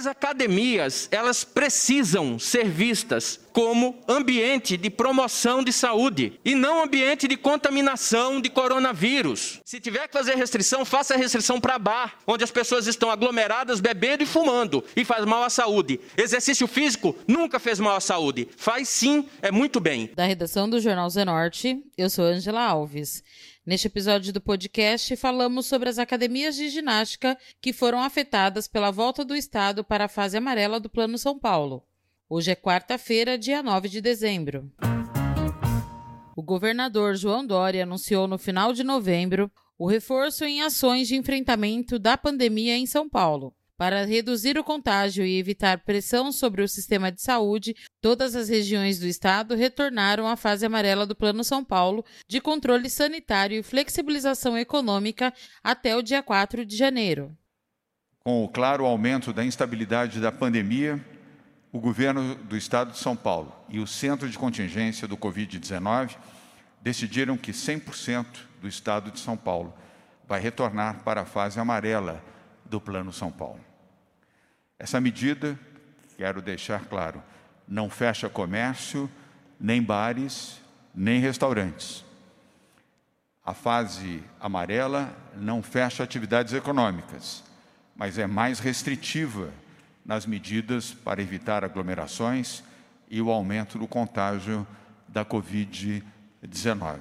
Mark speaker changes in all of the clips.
Speaker 1: As academias, elas precisam ser vistas como ambiente de promoção de saúde e não ambiente de contaminação de coronavírus. Se tiver que fazer restrição, faça restrição para bar, onde as pessoas estão aglomeradas bebendo e fumando e faz mal à saúde. Exercício físico nunca fez mal à saúde. Faz sim, é muito bem.
Speaker 2: Da redação do Jornal Zenorte, eu sou Angela Alves. Neste episódio do podcast, falamos sobre as academias de ginástica que foram afetadas pela volta do Estado para a fase amarela do Plano São Paulo. Hoje é quarta-feira, dia 9 de dezembro. O governador João Dória anunciou no final de novembro o reforço em ações de enfrentamento da pandemia em São Paulo. Para reduzir o contágio e evitar pressão sobre o sistema de saúde, todas as regiões do estado retornaram à fase amarela do Plano São Paulo de controle sanitário e flexibilização econômica até o dia 4 de janeiro.
Speaker 3: Com o claro aumento da instabilidade da pandemia, o governo do estado de São Paulo e o Centro de Contingência do Covid-19 decidiram que 100% do estado de São Paulo vai retornar para a fase amarela do Plano São Paulo. Essa medida, quero deixar claro, não fecha comércio, nem bares, nem restaurantes. A fase amarela não fecha atividades econômicas, mas é mais restritiva nas medidas para evitar aglomerações e o aumento do contágio da Covid-19.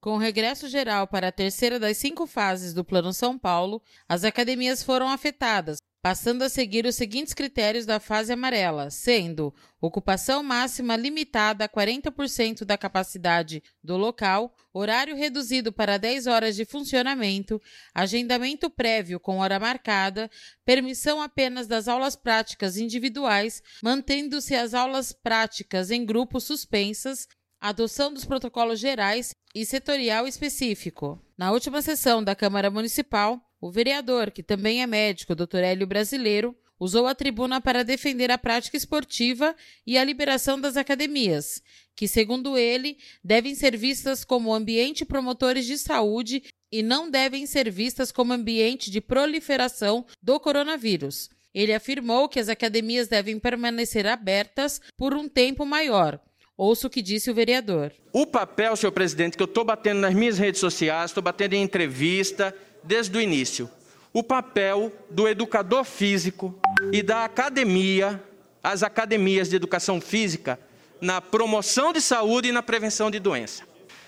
Speaker 2: Com o regresso geral para a terceira das cinco fases do Plano São Paulo, as academias foram afetadas, passando a seguir os seguintes critérios da fase amarela, sendo ocupação máxima limitada a 40% da capacidade do local, horário reduzido para 10 horas de funcionamento, agendamento prévio com hora marcada, permissão apenas das aulas práticas individuais, mantendo-se as aulas práticas em grupo suspensas, adoção dos protocolos gerais e setorial específico. Na última sessão da Câmara Municipal, o vereador, que também é médico, Dr. Hélio Brasileiro, usou a tribuna para defender a prática esportiva e a liberação das academias, que, segundo ele, devem ser vistas como ambiente promotores de saúde e não devem ser vistas como ambiente de proliferação do coronavírus. Ele afirmou que as academias devem permanecer abertas por um tempo maior. Ouça o que disse o vereador.
Speaker 1: O papel, senhor presidente, que eu estou batendo nas minhas redes sociais, estou batendo em entrevista, desde o início, o papel do educador físico e da academia, as academias de educação física, na promoção de saúde e na prevenção de doença.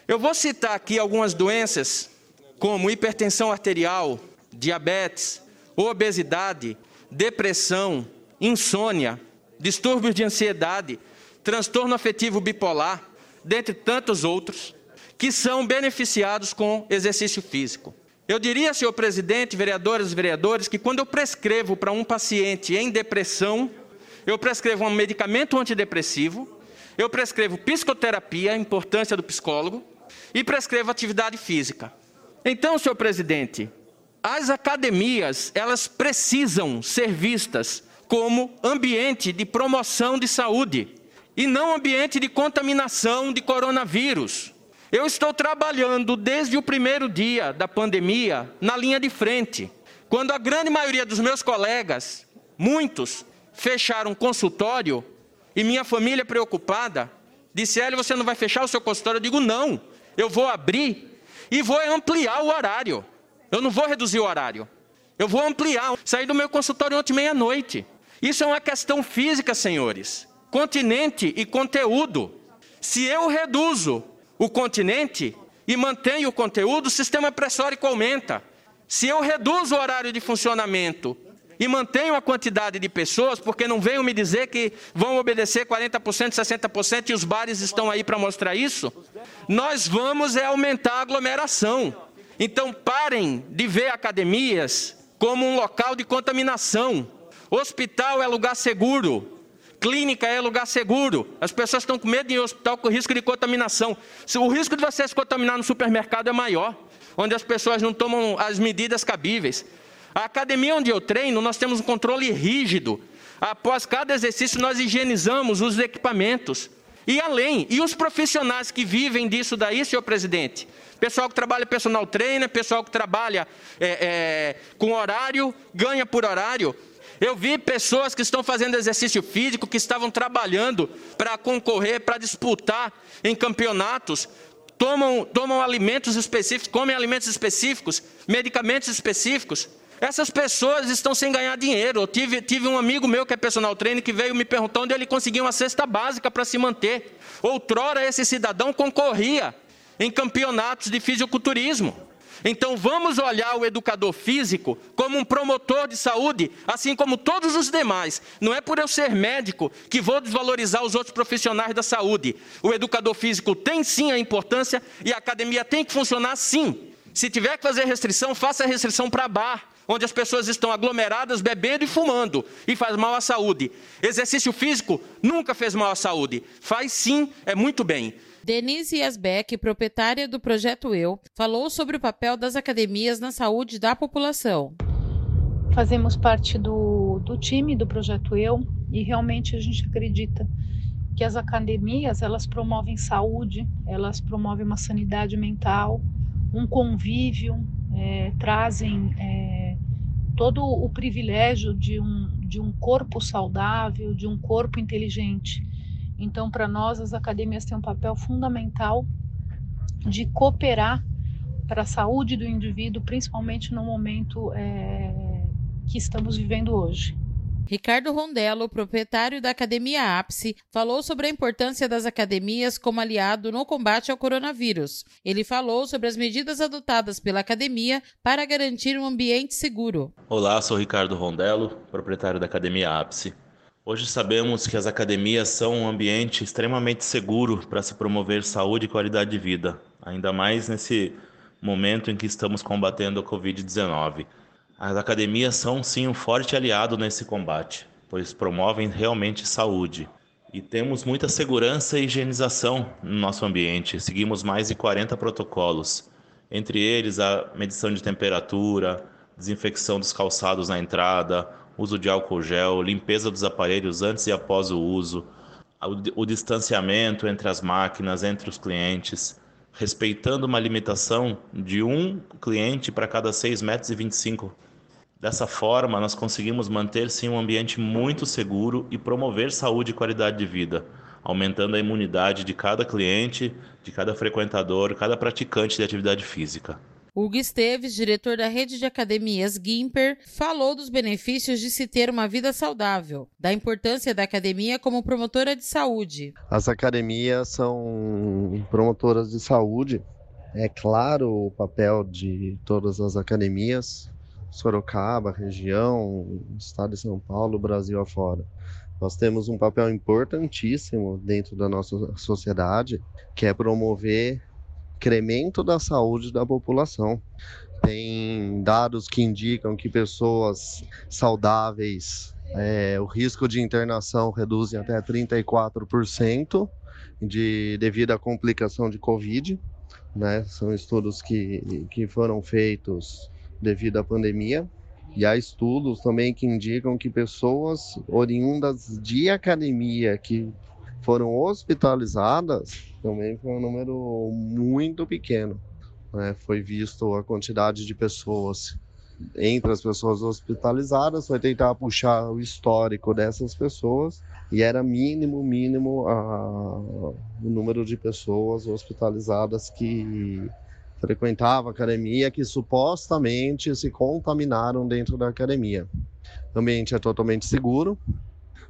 Speaker 1: Eu vou citar aqui algumas doenças, como hipertensão arterial, diabetes, obesidade, depressão, insônia, distúrbios de ansiedade, transtorno afetivo bipolar, dentre tantos outros, que são beneficiados com exercício físico. Eu diria, senhor presidente, vereadoras e vereadores, que quando eu prescrevo para um paciente em depressão, eu prescrevo um medicamento antidepressivo, eu prescrevo psicoterapia, a importância do psicólogo, e prescrevo atividade física. Então, senhor presidente, as academias, elas precisam ser vistas como ambiente de promoção de saúde e não ambiente de contaminação de coronavírus. Eu estou trabalhando desde o primeiro dia da pandemia na linha de frente, quando a grande maioria dos meus colegas, muitos, fecharam consultório e minha família preocupada disse: Hélio, você não vai fechar o seu consultório? Eu digo: não, eu vou abrir e vou ampliar o horário. Eu não vou reduzir o horário. Eu vou ampliar. Saí do meu consultório ontem meia-noite. Isso é uma questão física, senhores. Continente e conteúdo. Se eu reduzo o continente e mantém o conteúdo, o sistema pressórico aumenta. Se eu reduzo o horário de funcionamento e mantenho a quantidade de pessoas, porque não venham me dizer que vão obedecer 40%, 60% e os bares estão aí para mostrar isso, nós vamos é aumentar a aglomeração. Então parem de ver academias como um local de contaminação. Hospital é lugar seguro. Clínica é lugar seguro. As pessoas estão com medo de ir ao hospital com risco de contaminação. O risco de você se contaminar no supermercado é maior, onde as pessoas não tomam as medidas cabíveis. A academia onde eu treino, nós temos um controle rígido. Após cada exercício, nós higienizamos os equipamentos. E além, e os profissionais que vivem disso daí, senhor presidente? Pessoal que trabalha personal trainer, pessoal que trabalha é, é, com horário, ganha por horário. Eu vi pessoas que estão fazendo exercício físico, que estavam trabalhando para concorrer, para disputar em campeonatos, tomam, tomam alimentos específicos, comem alimentos específicos, medicamentos específicos. Essas pessoas estão sem ganhar dinheiro. Eu tive, tive um amigo meu que é personal trainer que veio me perguntar onde ele conseguiu uma cesta básica para se manter. Outrora esse cidadão concorria em campeonatos de fisiculturismo. Então vamos olhar o educador físico como um promotor de saúde, assim como todos os demais. Não é por eu ser médico que vou desvalorizar os outros profissionais da saúde. O educador físico tem sim a importância e a academia tem que funcionar sim. Se tiver que fazer restrição, faça restrição para bar, onde as pessoas estão aglomeradas, bebendo e fumando, e faz mal à saúde. Exercício físico nunca fez mal à saúde. Faz sim, é muito bem.
Speaker 2: Denise Yasbeck, proprietária do Projeto Eu, falou sobre o papel das academias na saúde da população.
Speaker 4: Fazemos parte do, do time do Projeto Eu e realmente a gente acredita que as academias elas promovem saúde, elas promovem uma sanidade mental, um convívio, é, trazem é, todo o privilégio de um, de um corpo saudável, de um corpo inteligente. Então, para nós, as academias têm um papel fundamental de cooperar para a saúde do indivíduo, principalmente no momento é, que estamos vivendo hoje.
Speaker 2: Ricardo Rondello, proprietário da Academia Ápice, falou sobre a importância das academias como aliado no combate ao coronavírus. Ele falou sobre as medidas adotadas pela academia para garantir um ambiente seguro.
Speaker 5: Olá, sou Ricardo Rondello, proprietário da Academia Ápice. Hoje sabemos que as academias são um ambiente extremamente seguro para se promover saúde e qualidade de vida, ainda mais nesse momento em que estamos combatendo a Covid-19. As academias são sim um forte aliado nesse combate, pois promovem realmente saúde. E temos muita segurança e higienização no nosso ambiente. Seguimos mais de 40 protocolos, entre eles a medição de temperatura, desinfecção dos calçados na entrada, uso de álcool gel, limpeza dos aparelhos antes e após o uso, o distanciamento entre as máquinas, entre os clientes, respeitando uma limitação de um cliente para cada 6,25 metros. Dessa forma, nós conseguimos manter sim um ambiente muito seguro e promover saúde e qualidade de vida, aumentando a imunidade de cada cliente, de cada frequentador, cada praticante de atividade física.
Speaker 2: Hugo Esteves, diretor da rede de academias Gimper, falou dos benefícios de se ter uma vida saudável, da importância da academia como promotora de saúde.
Speaker 6: As academias são promotoras de saúde. É claro o papel de todas as academias, Sorocaba, região, estado de São Paulo, Brasil afora. Nós temos um papel importantíssimo dentro da nossa sociedade, que é promover incremento da saúde da população. Tem dados que indicam que pessoas saudáveis, é, o risco de internação reduz em até 34% de, devido à complicação de Covid. Né? São estudos que, que foram feitos devido à pandemia. E há estudos também que indicam que pessoas oriundas de academia que foram hospitalizadas também foi um número muito pequeno. Né? Foi visto a quantidade de pessoas entre as pessoas hospitalizadas, foi tentar puxar o histórico dessas pessoas e era mínimo, mínimo a, o número de pessoas hospitalizadas que frequentavam a academia que supostamente se contaminaram dentro da academia. O ambiente é totalmente seguro,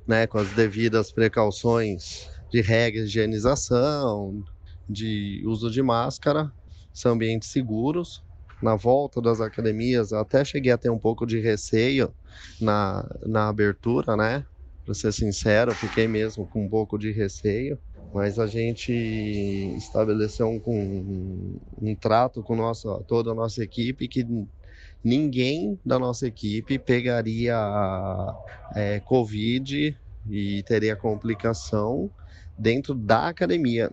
Speaker 6: né, com as devidas precauções de regras de higienização, de uso de máscara, são ambientes seguros. Na volta das academias, até cheguei a ter um pouco de receio na, na abertura, né? Para ser sincero, fiquei mesmo com um pouco de receio, mas a gente estabeleceu um, um, um trato com nossa, toda a nossa equipe que ninguém da nossa equipe pegaria é, Covid e teria complicação dentro da academia.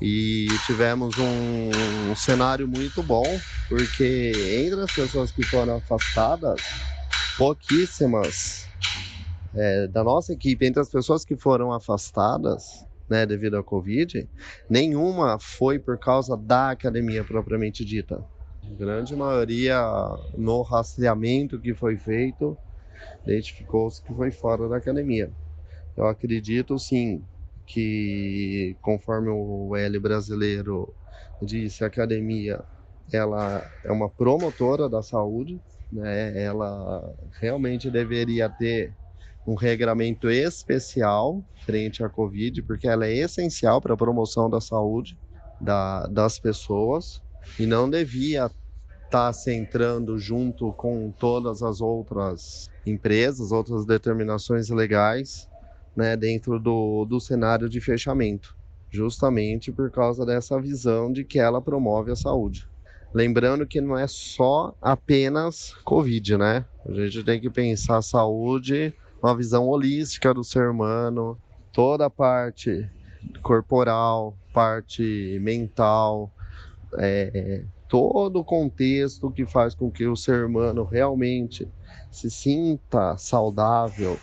Speaker 6: e tivemos um, um, cenário muito bom, porque entre as pessoas que foram afastadas, pouquíssimas é, da nossa equipe, entre as pessoas que foram afastadas, né, devido à Covid, nenhuma foi por causa da academia propriamente dita. Grande maioria, no rastreamento que foi feito, identificou-se que foi fora da academia. Eu acredito sim que, conforme o L brasileiro disse, a academia ela é uma promotora da saúde, né? ela realmente deveria ter um regramento especial frente à Covid, porque ela é essencial para a promoção da saúde da, das pessoas e não devia estar tá se entrando junto com todas as outras empresas, outras determinações legais né, dentro do, do cenário de fechamento, justamente por causa dessa visão de que ela promove a saúde. Lembrando que não é só apenas Covid, né? A gente tem que pensar a saúde, uma visão holística do ser humano, toda a parte corporal, parte mental, é, todo o contexto que faz com que o ser humano realmente se sinta saudável,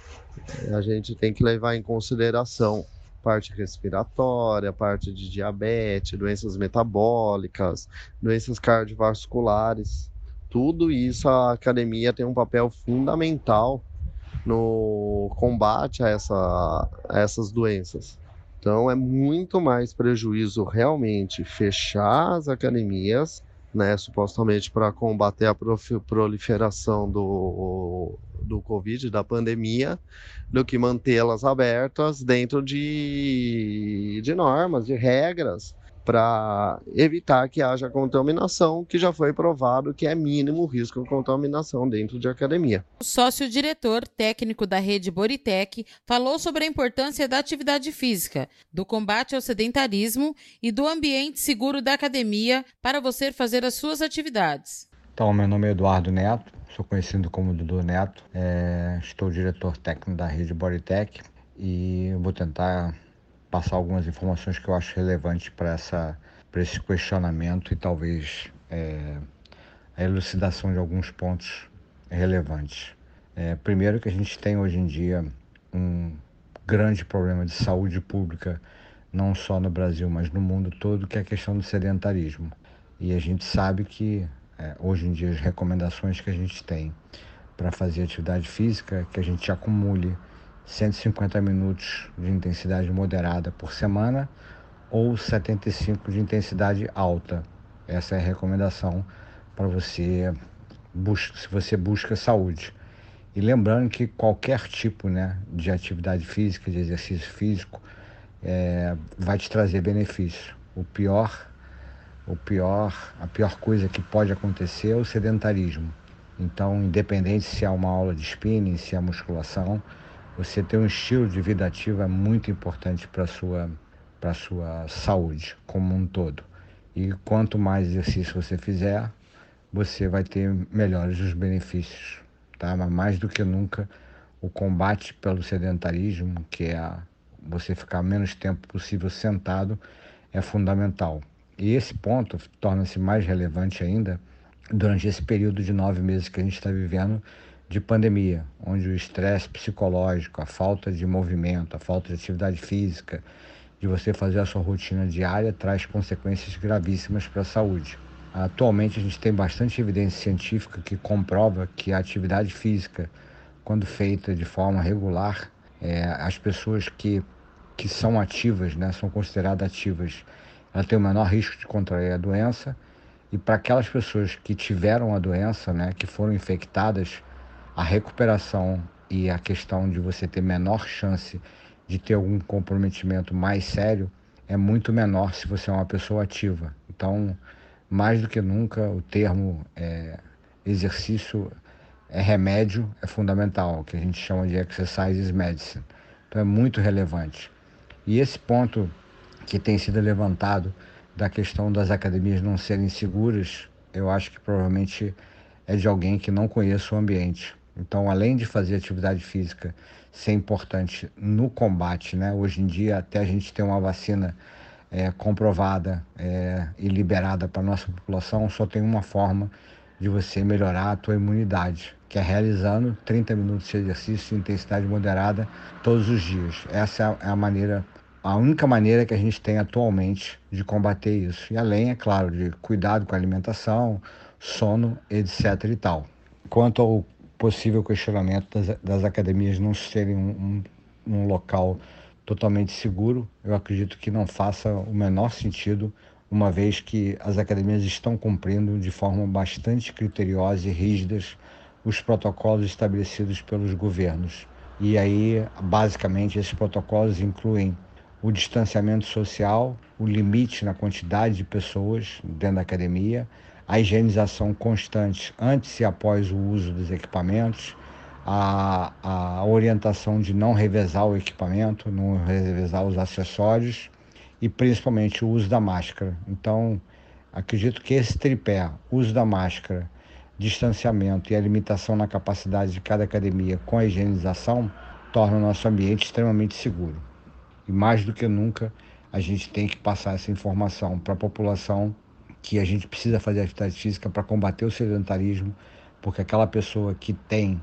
Speaker 6: a gente tem que levar em consideração parte respiratória, parte de diabetes, doenças metabólicas, doenças cardiovasculares. Tudo isso a academia tem um papel fundamental no combate a, essa, a essas doenças. Então é muito mais prejuízo realmente fechar as academias né, supostamente para combater a proliferação do, do Covid, da pandemia, do que mantê-las abertas dentro de, de normas, de regras, para evitar que haja contaminação, que já foi provado que é mínimo o risco de contaminação dentro de academia.
Speaker 2: O sócio-diretor técnico da rede Boritec falou sobre a importância da atividade física, do combate ao sedentarismo e do ambiente seguro da academia para você fazer as suas atividades.
Speaker 7: Então, meu nome é Eduardo Neto, sou conhecido como Dudu Neto, é, estou diretor técnico da rede Bodytech e vou tentar passar algumas informações que eu acho relevantes para essa para esse questionamento e talvez é, a elucidação de alguns pontos relevantes. É, primeiro que a gente tem hoje em dia um grande problema de saúde pública não só no Brasil, mas no mundo todo, que é a questão do sedentarismo. E a gente sabe que é, hoje em dia as recomendações que a gente tem para fazer atividade física que a gente acumule 150 minutos de intensidade moderada por semana ou 75 de intensidade alta. Essa é a recomendação para você se você busca saúde. E lembrando que qualquer tipo né, de atividade física, de exercício físico, é, vai te trazer benefício. O pior, o pior, a pior coisa que pode acontecer é o sedentarismo. Então, independente se é uma aula de spinning, se é musculação, você ter um estilo de vida ativo é muito importante para a sua, sua saúde como um todo. E quanto mais exercício você fizer, você vai ter melhores os benefícios. Tá? Mas mais do que nunca, o combate pelo sedentarismo, que é você ficar menos tempo possível sentado, é fundamental. E esse ponto torna-se mais relevante ainda durante esse período de nove meses que a gente está vivendo de pandemia, onde o estresse psicológico, a falta de movimento, a falta de atividade física, de você fazer a sua rotina diária, traz consequências gravíssimas para a saúde. Atualmente a gente tem bastante evidência científica que comprova que a atividade física, quando feita de forma regular, é, as pessoas que, que são ativas, né, são consideradas ativas, ela tem o menor risco de contrair a doença. E para aquelas pessoas que tiveram a doença, né, que foram infectadas, a recuperação e a questão de você ter menor chance de ter algum comprometimento mais sério é muito menor se você é uma pessoa ativa. Então, mais do que nunca, o termo é, exercício é remédio, é fundamental, que a gente chama de exercise medicine. Então, é muito relevante. E esse ponto que tem sido levantado da questão das academias não serem seguras, eu acho que provavelmente é de alguém que não conhece o ambiente. Então, além de fazer atividade física ser importante no combate, né? Hoje em dia, até a gente tem uma vacina é, comprovada é, e liberada para nossa população, só tem uma forma de você melhorar a tua imunidade, que é realizando 30 minutos de exercício de intensidade moderada todos os dias. Essa é a maneira, a única maneira que a gente tem atualmente de combater isso. E além, é claro, de cuidado com a alimentação, sono, etc e tal. Quanto ao possível questionamento das, das academias não serem um, um, um local totalmente seguro, eu acredito que não faça o menor sentido, uma vez que as academias estão cumprindo de forma bastante criteriosa e rígidas os protocolos estabelecidos pelos governos. E aí, basicamente, esses protocolos incluem o distanciamento social, o limite na quantidade de pessoas dentro da academia, a higienização constante antes e após o uso dos equipamentos, a, a orientação de não revezar o equipamento, não revezar os acessórios e principalmente o uso da máscara. Então, acredito que esse tripé, uso da máscara, distanciamento e a limitação na capacidade de cada academia com a higienização, torna o nosso ambiente extremamente seguro. E mais do que nunca, a gente tem que passar essa informação para a população que a gente precisa fazer atividade física para combater o sedentarismo, porque aquela pessoa que tem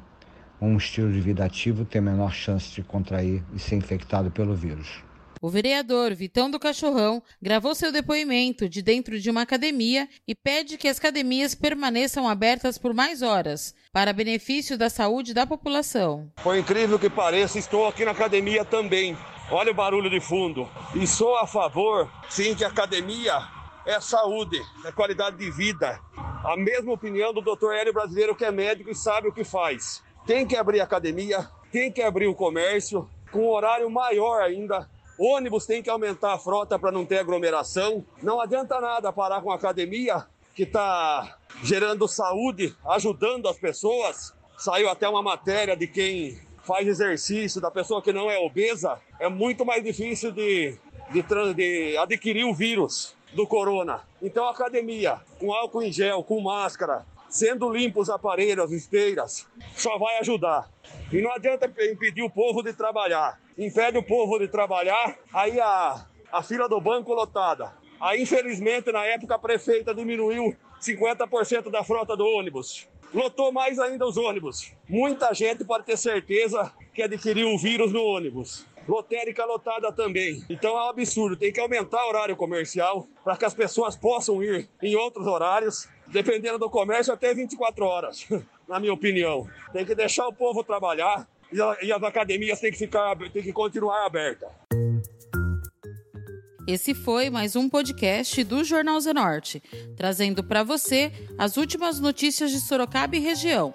Speaker 7: um estilo de vida ativo tem menor chance de contrair e ser infectado pelo vírus.
Speaker 2: O vereador Vitão do Cachorrão gravou seu depoimento de dentro de uma academia e pede que as academias permaneçam abertas por mais horas, para benefício da saúde da população.
Speaker 8: Por incrível que pareça, estou aqui na academia também. Olha o barulho de fundo. E sou a favor, sim, que a academia é saúde, é qualidade de vida. A mesma opinião do Dr. Hélio Brasileiro, que é médico e sabe o que faz. Tem que abrir academia, tem que abrir o comércio, com horário maior ainda. Ônibus tem que aumentar a frota para não ter aglomeração. Não adianta nada parar com a academia, que está gerando saúde, ajudando as pessoas. Saiu até uma matéria de quem faz exercício, da pessoa que não é obesa. É muito mais difícil de, de, de adquirir o vírus do corona. Então, academia, com álcool em gel, com máscara, sendo limpos os aparelhos, as esteiras, só vai ajudar. E não adianta impedir o povo de trabalhar. Impede o povo de trabalhar, aí a, a fila do banco lotada. Aí, infelizmente, na época, a prefeita diminuiu 50% da frota do ônibus. Lotou mais ainda os ônibus. Muita gente pode ter certeza que adquiriu o vírus no ônibus. Lotérica lotada também. Então é um absurdo. Tem que aumentar o horário comercial para que as pessoas possam ir em outros horários dependendo do comércio, até 24 horas, na minha opinião. Tem que deixar o povo trabalhar e as academias têm que, ficar, têm que continuar abertas.
Speaker 2: Esse foi mais um podcast do Jornal Zenorte, trazendo para você as últimas notícias de Sorocaba e região.